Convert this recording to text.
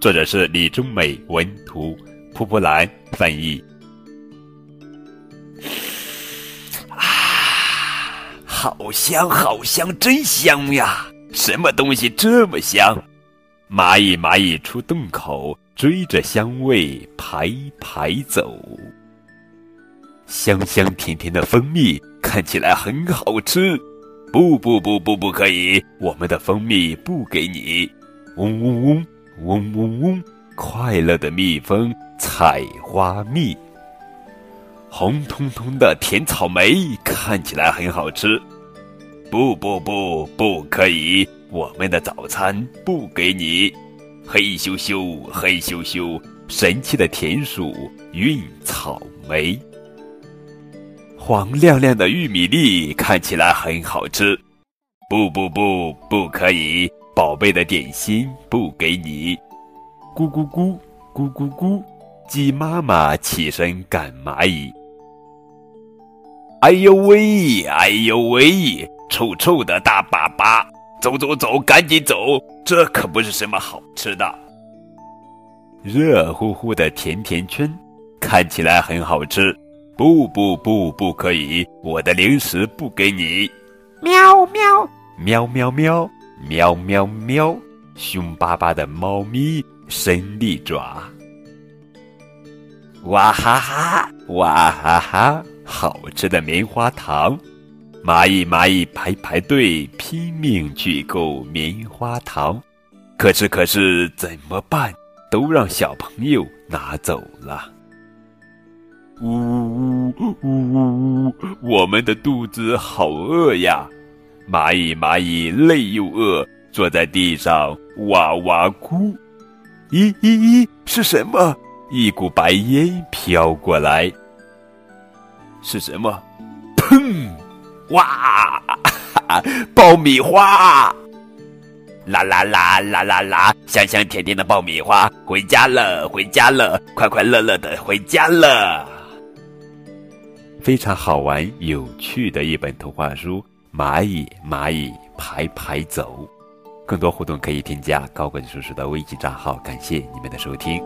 作者是李中美文图，蒲蒲兰翻译。啊，好香，好香，真香呀！什么东西这么香？蚂蚁，蚂蚁出洞口，追着香味排排走。香香甜甜的蜂蜜看起来很好吃。不不不不，不可以！我们的蜂蜜不给你。嗡嗡嗡。嗡嗡嗡！快乐的蜜蜂采花蜜。红彤彤的甜草莓看起来很好吃。不不不，不可以！我们的早餐不给你。黑咻咻，黑咻咻！神奇的田鼠运草莓。黄亮亮的玉米粒看起来很好吃。不不不，不可以！宝贝的点心不给你，咕咕咕，咕咕咕，鸡妈妈起身赶蚂蚁。哎呦喂，哎呦喂，臭臭的大粑粑，走走走，赶紧走，这可不是什么好吃的。热乎乎的甜甜圈，看起来很好吃。不不不，不可以，我的零食不给你。喵喵，喵喵喵。喵喵喵！凶巴巴的猫咪伸利爪。哇哈哈！哇哈哈！好吃的棉花糖。蚂蚁蚂蚁排排队，拼命去购棉花糖。可是可是怎么办？都让小朋友拿走了。呜呜呜呜呜呜！我们的肚子好饿呀！蚂蚁蚂蚁累又饿，坐在地上哇哇哭。咦咦咦，是什么？一股白烟飘过来。是什么？砰！哇！爆米花！啦啦啦啦啦啦！香香甜甜的爆米花，回家了，回家了，快快乐乐的回家了。非常好玩有趣的一本童话书。蚂蚁，蚂蚁排排走。更多互动可以添加高管叔叔的微信账号。感谢你们的收听。